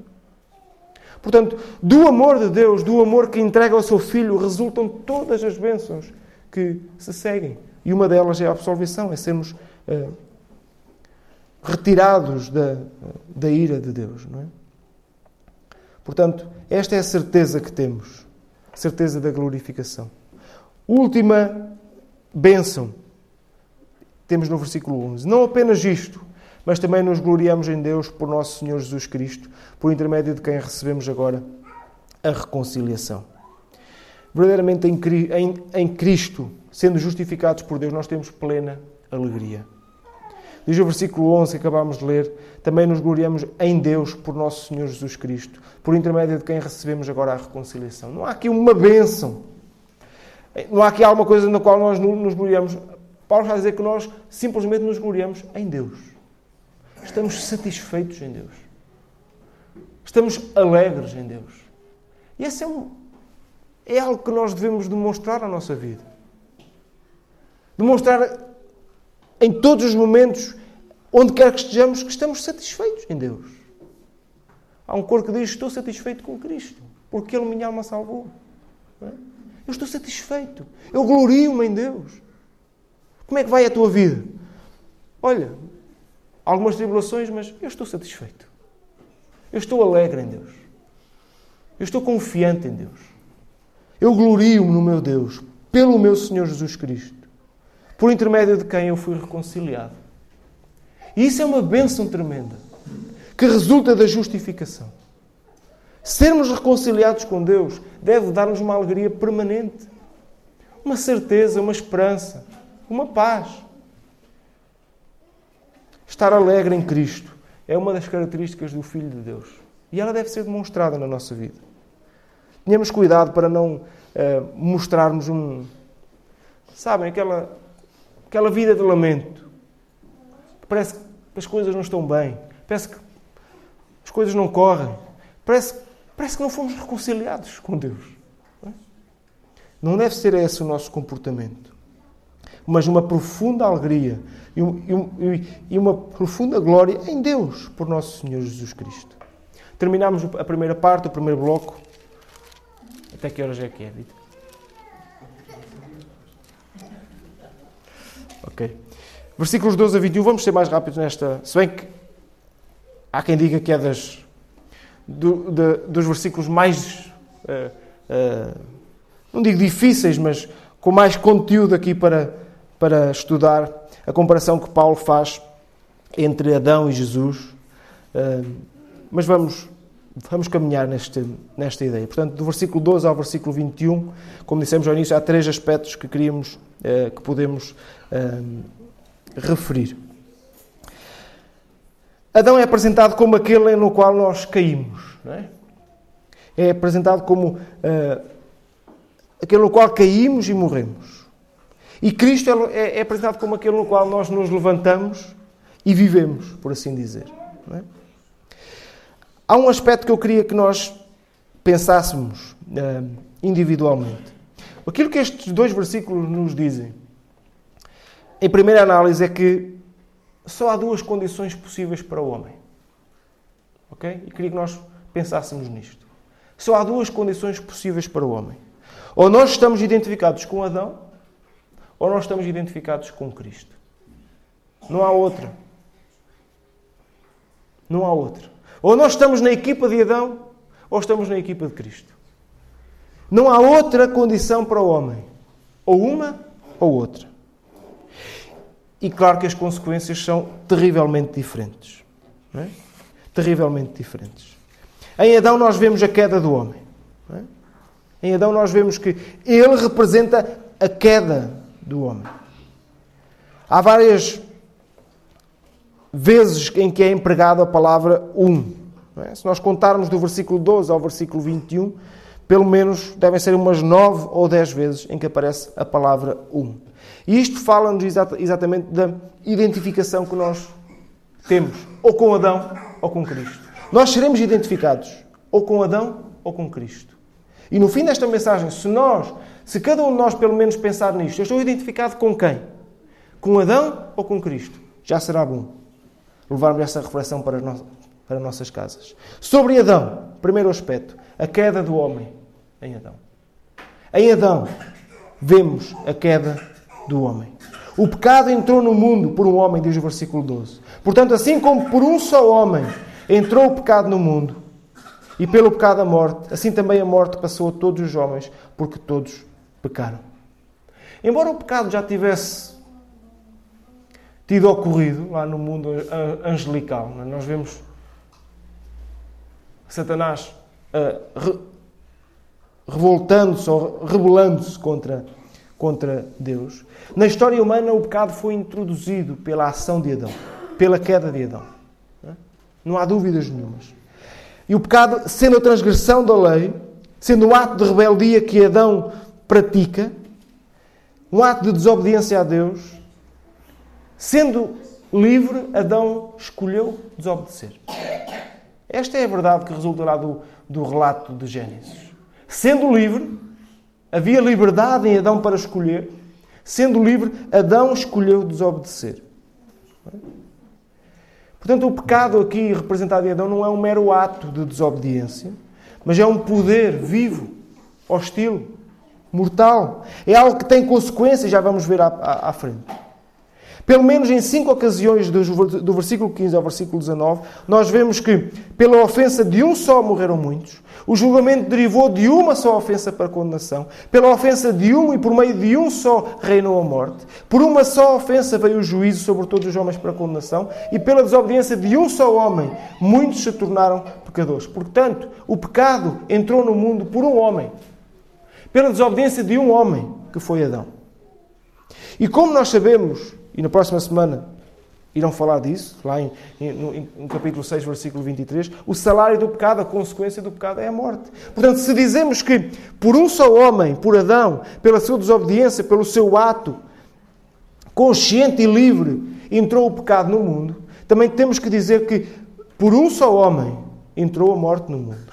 Portanto, do amor de Deus, do amor que entrega ao seu Filho, resultam todas as bênçãos que se seguem. E uma delas é a absolvição, é sermos uh, retirados da, da ira de Deus. Não é? Portanto, esta é a certeza que temos, certeza da glorificação. Última bênção. Temos no versículo 11. Não apenas isto, mas também nos gloriamos em Deus por nosso Senhor Jesus Cristo, por intermédio de quem recebemos agora a reconciliação. Verdadeiramente em Cristo, sendo justificados por Deus, nós temos plena alegria. Diz o versículo 11 que acabámos de ler: também nos gloriamos em Deus por nosso Senhor Jesus Cristo, por intermédio de quem recebemos agora a reconciliação. Não há aqui uma bênção não há aqui alguma coisa na qual nós nos gloriamos. Paulo está a dizer que nós simplesmente nos gloriamos em Deus. Estamos satisfeitos em Deus. Estamos alegres em Deus. E esse é, um, é algo que nós devemos demonstrar na nossa vida. Demonstrar em todos os momentos, onde quer que estejamos, que estamos satisfeitos em Deus. Há um cor que diz: Estou satisfeito com Cristo, porque Ele minha alma salvou. É? Eu estou satisfeito. Eu glorio-me em Deus. Como é que vai a tua vida? Olha, algumas tribulações, mas eu estou satisfeito. Eu estou alegre em Deus. Eu estou confiante em Deus. Eu glorio-me no meu Deus, pelo meu Senhor Jesus Cristo, por intermédio de quem eu fui reconciliado. E isso é uma bênção tremenda, que resulta da justificação. Sermos reconciliados com Deus deve dar-nos uma alegria permanente, uma certeza, uma esperança, uma paz. Estar alegre em Cristo é uma das características do Filho de Deus e ela deve ser demonstrada na nossa vida. Tenhamos cuidado para não uh, mostrarmos um. Sabem, aquela, aquela vida de lamento. Parece que as coisas não estão bem. Parece que as coisas não correm. Parece, parece que não fomos reconciliados com Deus. Não deve ser esse o nosso comportamento. Mas uma profunda alegria e uma profunda glória em Deus por nosso Senhor Jesus Cristo. Terminamos a primeira parte, o primeiro bloco. Até que horas é que é, Vitor? Ok. Versículos 12 a 21, vamos ser mais rápidos nesta. Se bem que há quem diga que é das, do, de, dos versículos mais. Uh, uh, não digo difíceis, mas com mais conteúdo aqui para, para estudar a comparação que Paulo faz entre Adão e Jesus. Uh, mas vamos, vamos caminhar neste, nesta ideia. Portanto, do versículo 12 ao versículo 21, como dissemos ao início, há três aspectos que queríamos, que podemos referir. Adão é apresentado como aquele no qual nós caímos. É? é? apresentado como uh, aquele no qual caímos e morremos. E Cristo é, é, apresentado como aquele no qual nós nos levantamos e vivemos, por assim dizer. É? Há um aspecto que eu queria que nós pensássemos uh, individualmente. Aquilo que estes dois versículos nos dizem em primeira análise, é que só há duas condições possíveis para o homem. Ok? E queria que nós pensássemos nisto. Só há duas condições possíveis para o homem. Ou nós estamos identificados com Adão, ou nós estamos identificados com Cristo. Não há outra. Não há outra. Ou nós estamos na equipa de Adão, ou estamos na equipa de Cristo. Não há outra condição para o homem. Ou uma ou outra. E claro que as consequências são terrivelmente diferentes. É? Terrivelmente diferentes. Em Adão nós vemos a queda do homem. É? Em Adão nós vemos que ele representa a queda do homem. Há várias vezes em que é empregada a palavra um. É? Se nós contarmos do versículo 12 ao versículo 21, pelo menos devem ser umas nove ou dez vezes em que aparece a palavra um. E isto fala-nos exatamente da identificação que nós temos, ou com Adão ou com Cristo. Nós seremos identificados ou com Adão ou com Cristo. E no fim desta mensagem, se nós, se cada um de nós pelo menos pensar nisto, eu estou identificado com quem? Com Adão ou com Cristo? Já será bom levarmos essa reflexão para, no, para nossas casas. Sobre Adão, primeiro aspecto, a queda do homem em Adão. Em Adão, vemos a queda do homem. O pecado entrou no mundo por um homem, diz o versículo 12. Portanto, assim como por um só homem entrou o pecado no mundo, e pelo pecado a morte, assim também a morte passou a todos os homens, porque todos pecaram. Embora o pecado já tivesse tido ocorrido lá no mundo angelical, é? nós vemos Satanás uh, revoltando-se ou rebelando-se contra contra Deus. Na história humana, o pecado foi introduzido pela ação de Adão, pela queda de Adão. Não há dúvidas nenhumas. E o pecado, sendo a transgressão da lei, sendo um ato de rebeldia que Adão pratica, um ato de desobediência a Deus, sendo livre, Adão escolheu desobedecer. Esta é a verdade que resultará do, do relato de Gênesis. Sendo livre, Havia liberdade em Adão para escolher. Sendo livre, Adão escolheu desobedecer. Portanto, o pecado aqui representado em Adão não é um mero ato de desobediência, mas é um poder vivo, hostil, mortal. É algo que tem consequências, já vamos ver à, à, à frente. Pelo menos em cinco ocasiões, do versículo 15 ao versículo 19, nós vemos que pela ofensa de um só morreram muitos. O julgamento derivou de uma só ofensa para condenação. Pela ofensa de um e por meio de um só reinou a morte. Por uma só ofensa veio o juízo sobre todos os homens para condenação. E pela desobediência de um só homem, muitos se tornaram pecadores. Portanto, o pecado entrou no mundo por um homem. Pela desobediência de um homem, que foi Adão. E como nós sabemos, e na próxima semana irão falar disso, lá em, em, no, em, capítulo 6, versículo 23, o salário do pecado, a consequência do pecado é a morte. Portanto, se dizemos que por um só homem, por Adão, pela sua desobediência, pelo seu ato consciente e livre, entrou o pecado no mundo, também temos que dizer que por um só homem entrou a morte no mundo.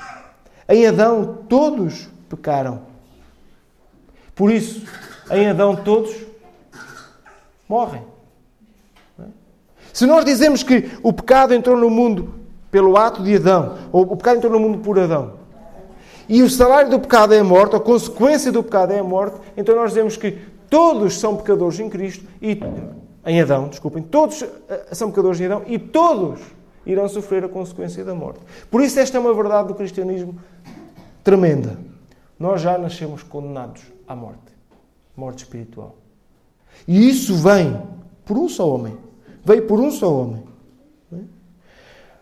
Em Adão todos pecaram. Por isso, em Adão todos morrem. Se nós dizemos que o pecado entrou no mundo pelo ato de Adão, ou o pecado entrou no mundo por Adão, e o salário do pecado é a morte, a consequência do pecado é a morte, então nós dizemos que todos são pecadores em Cristo e em Adão, desculpem, todos eh, são pecadores em Adão e todos irão sofrer a consequência da morte. Por isso esta é uma verdade do cristianismo tremenda. Nós já nascemos condenados à morte, morte espiritual. E isso vem por um só homem, Veio por um só homem.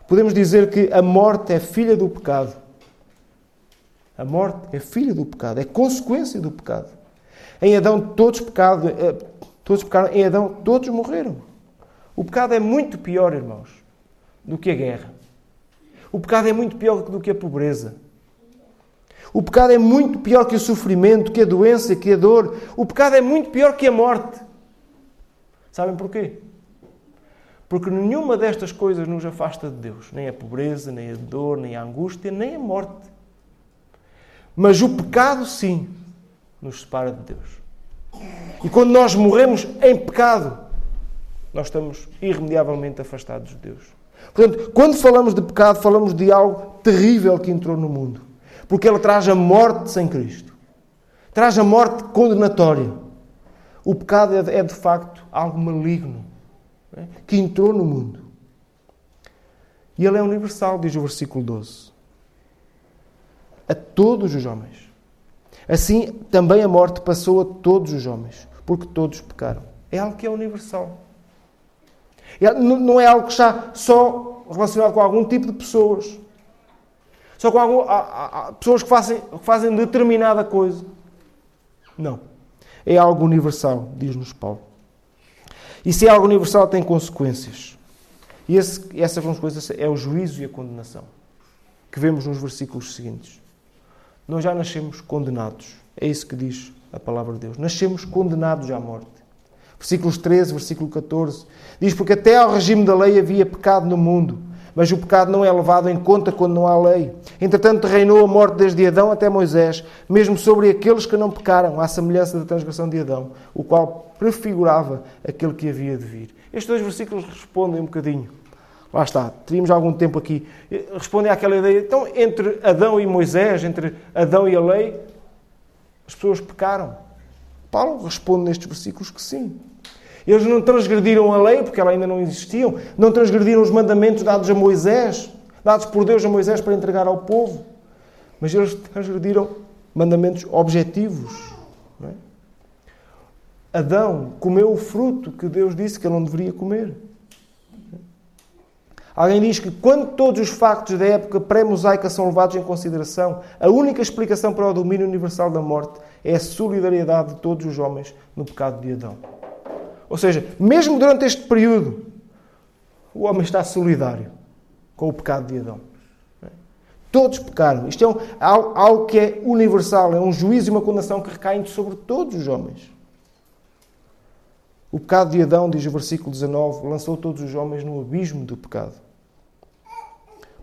Podemos dizer que a morte é filha do pecado. A morte é filha do pecado, é consequência do pecado. Em Adão todos pecado, eh, todos pecaram, em Adão todos morreram. O pecado é muito pior, irmãos, do que a guerra. O pecado é muito pior do que a pobreza. O pecado é muito pior que o sofrimento, que a doença, que a dor. O pecado é muito pior que a morte. Sabem porquê? Porque nenhuma destas coisas nos afasta de Deus. Nem a pobreza, nem a dor, nem a angústia, nem a morte. Mas o pecado, sim, nos separa de Deus. E quando nós morremos em pecado, nós estamos irremediavelmente afastados de Deus. Portanto, quando falamos de pecado, falamos de algo terrível que entrou no mundo. Porque ele traz a morte sem Cristo. Traz a morte condenatória. O pecado é, é de facto algo maligno que entrou no mundo. E ele é universal, diz o versículo 12. A todos os homens. Assim também a morte passou a todos os homens, porque todos pecaram. É algo que é universal. É, não é algo que está só relacionado com algum tipo de pessoas. Só com algum, pessoas que fazem, que fazem determinada coisa. Não. É algo universal, diz-nos Paulo. E se é algo universal, tem consequências. E esse, essa consequência é o juízo e a condenação, que vemos nos versículos seguintes. Nós já nascemos condenados. É isso que diz a palavra de Deus. Nascemos condenados à morte. Versículos 13, versículo 14. Diz: Porque até ao regime da lei havia pecado no mundo mas o pecado não é levado em conta quando não há lei. Entretanto, reinou a morte desde Adão até Moisés, mesmo sobre aqueles que não pecaram, à semelhança da transgressão de Adão, o qual prefigurava aquele que havia de vir. Estes dois versículos respondem um bocadinho. Lá está, teríamos algum tempo aqui. Respondem àquela ideia. Então, entre Adão e Moisés, entre Adão e a lei, as pessoas pecaram. Paulo responde nestes versículos que sim. Eles não transgrediram a lei, porque ela ainda não existia, não transgrediram os mandamentos dados a Moisés, dados por Deus a Moisés para entregar ao povo. Mas eles transgrediram mandamentos objetivos. É? Adão comeu o fruto que Deus disse que ele não deveria comer. Alguém diz que quando todos os factos da época pré-mosaica são levados em consideração, a única explicação para o domínio universal da morte é a solidariedade de todos os homens no pecado de Adão. Ou seja, mesmo durante este período, o homem está solidário com o pecado de Adão. Todos pecaram. Isto é um, algo que é universal, é um juízo e uma condenação que recaem sobre todos os homens. O pecado de Adão, diz o versículo 19, lançou todos os homens no abismo do pecado.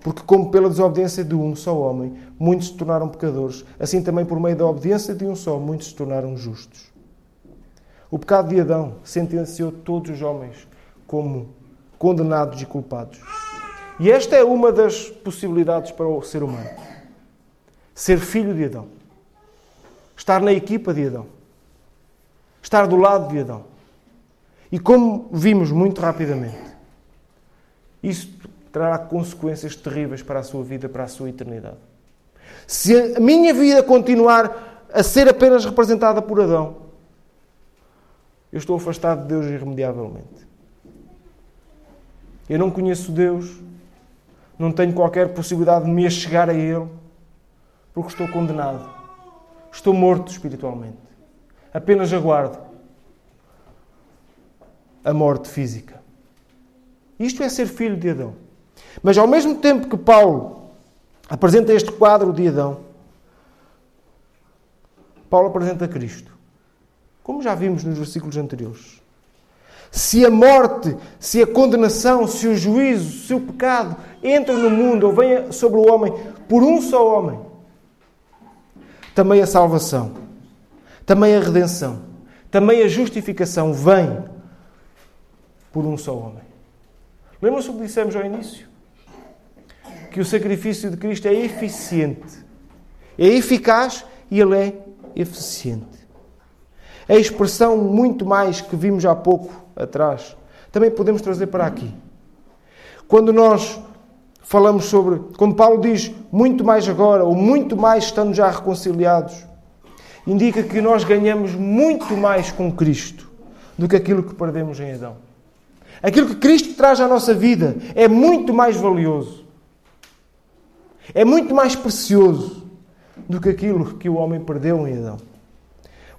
Porque, como pela desobediência de um só homem, muitos se tornaram pecadores, assim também por meio da obediência de um só, muitos se tornaram justos. O pecado de Adão sentenciou todos os homens como condenados e culpados. E esta é uma das possibilidades para o ser humano: ser filho de Adão, estar na equipa de Adão, estar do lado de Adão. E como vimos muito rapidamente, isso trará consequências terríveis para a sua vida, para a sua eternidade. Se a minha vida continuar a ser apenas representada por Adão, eu estou afastado de Deus irremediavelmente. Eu não conheço Deus, não tenho qualquer possibilidade de me chegar a Ele, porque estou condenado. Estou morto espiritualmente. Apenas aguardo a morte física. Isto é ser filho de Adão. Mas ao mesmo tempo que Paulo apresenta este quadro de Adão, Paulo apresenta Cristo. Como já vimos nos versículos anteriores. Se a morte, se a condenação, se o juízo, se o pecado entra no mundo ou venha sobre o homem por um só homem, também a salvação, também a redenção, também a justificação vem por um só homem. Lembram-se o que dissemos ao início? Que o sacrifício de Cristo é eficiente, é eficaz e ele é eficiente. A expressão muito mais que vimos há pouco atrás, também podemos trazer para aqui. Quando nós falamos sobre, quando Paulo diz muito mais agora, ou muito mais estando já reconciliados, indica que nós ganhamos muito mais com Cristo do que aquilo que perdemos em Adão. Aquilo que Cristo traz à nossa vida é muito mais valioso. É muito mais precioso do que aquilo que o homem perdeu em Adão.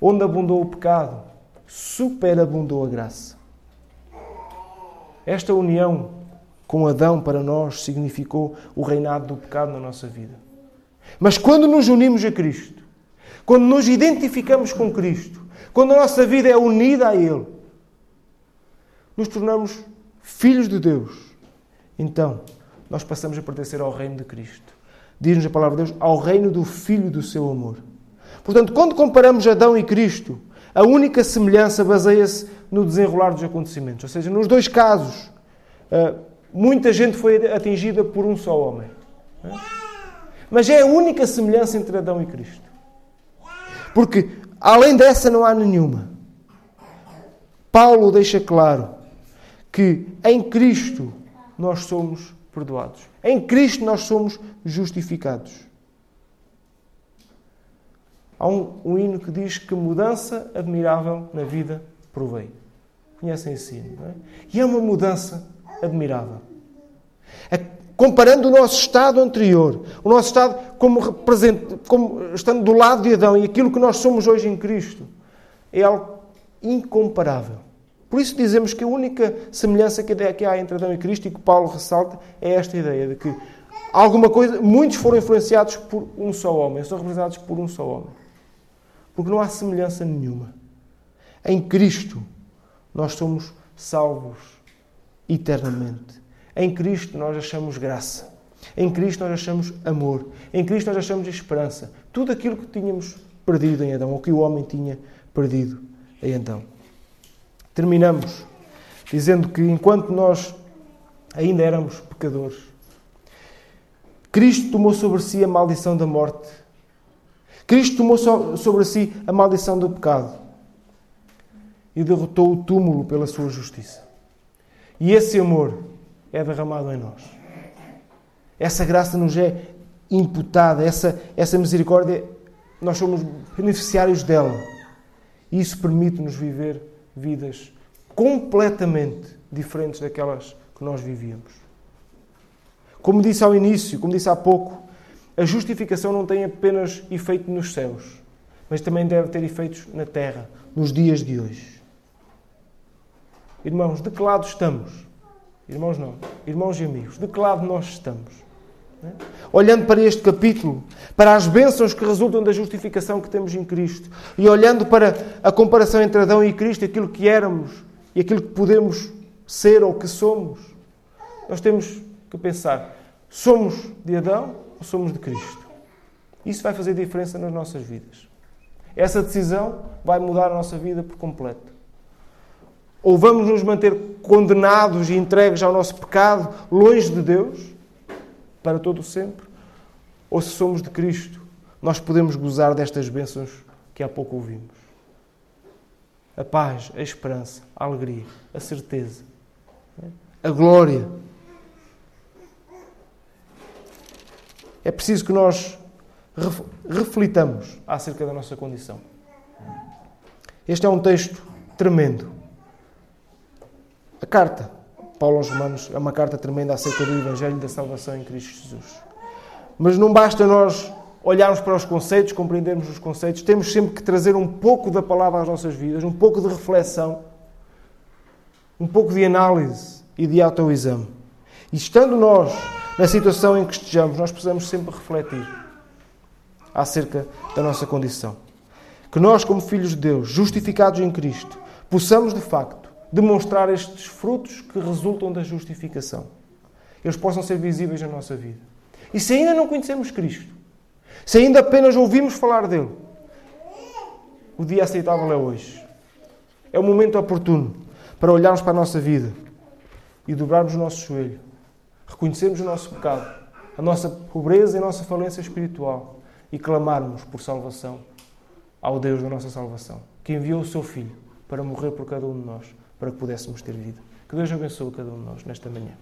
Onde abundou o pecado, superabundou a graça. Esta união com Adão para nós significou o reinado do pecado na nossa vida. Mas quando nos unimos a Cristo, quando nos identificamos com Cristo, quando a nossa vida é unida a Ele, nos tornamos filhos de Deus, então nós passamos a pertencer ao reino de Cristo. Diz-nos a palavra de Deus, ao reino do Filho do seu amor. Portanto, quando comparamos Adão e Cristo, a única semelhança baseia-se no desenrolar dos acontecimentos. Ou seja, nos dois casos, eh, muita gente foi atingida por um só homem. Mas é a única semelhança entre Adão e Cristo. Porque, além dessa, não há nenhuma. Paulo deixa claro que em Cristo nós somos perdoados. Em Cristo nós somos justificados. Há um, um hino que diz que mudança admirável na vida provei. Conhecem esse hino, não é? E é uma mudança admirável. É, comparando o nosso estado anterior, o nosso estado como, como estando do lado de Adão e aquilo que nós somos hoje em Cristo, é algo incomparável. Por isso dizemos que a única semelhança que há entre Adão e Cristo e que Paulo ressalta é esta ideia de que alguma coisa, muitos foram influenciados por um só homem, são representados por um só homem. Porque não há semelhança nenhuma. Em Cristo nós somos salvos eternamente. Em Cristo nós achamos graça. Em Cristo nós achamos amor. Em Cristo nós achamos esperança. Tudo aquilo que tínhamos perdido em Adão, ou que o homem tinha perdido em Adão. Terminamos dizendo que enquanto nós ainda éramos pecadores, Cristo tomou sobre si a maldição da morte. Cristo tomou sobre si a maldição do pecado e derrotou o túmulo pela sua justiça. E esse amor é derramado em nós. Essa graça nos é imputada, essa, essa misericórdia, nós somos beneficiários dela. E isso permite-nos viver vidas completamente diferentes daquelas que nós vivíamos. Como disse ao início, como disse há pouco, a justificação não tem apenas efeito nos céus, mas também deve ter efeitos na terra, nos dias de hoje. Irmãos, de que lado estamos? Irmãos, não. Irmãos e amigos, de que lado nós estamos? Olhando para este capítulo, para as bênçãos que resultam da justificação que temos em Cristo, e olhando para a comparação entre Adão e Cristo, aquilo que éramos e aquilo que podemos ser ou que somos, nós temos que pensar: somos de Adão ou somos de Cristo? Isso vai fazer diferença nas nossas vidas. Essa decisão vai mudar a nossa vida por completo. Ou vamos nos manter condenados e entregues ao nosso pecado, longe de Deus, para todo o sempre, ou se somos de Cristo, nós podemos gozar destas bênçãos que há pouco ouvimos. a paz, a esperança, a alegria, a certeza, a glória. É preciso que nós reflitamos acerca da nossa condição. Este é um texto tremendo. A carta, Paulo aos Romanos, é uma carta tremenda acerca do Evangelho da salvação em Cristo Jesus. Mas não basta nós olharmos para os conceitos, compreendermos os conceitos, temos sempre que trazer um pouco da palavra às nossas vidas, um pouco de reflexão, um pouco de análise e de autoexame. E estando nós na situação em que estejamos, nós precisamos sempre refletir acerca da nossa condição. Que nós, como filhos de Deus, justificados em Cristo, possamos de facto demonstrar estes frutos que resultam da justificação. Eles possam ser visíveis na nossa vida. E se ainda não conhecemos Cristo, se ainda apenas ouvimos falar dele, o dia aceitável é hoje. É o momento oportuno para olharmos para a nossa vida e dobrarmos o nosso joelho, reconhecermos o nosso pecado, a nossa pobreza e a nossa falência espiritual e clamarmos por salvação ao Deus da nossa salvação, que enviou o seu Filho para morrer por cada um de nós, para que pudéssemos ter vida. Que Deus abençoe cada um de nós nesta manhã.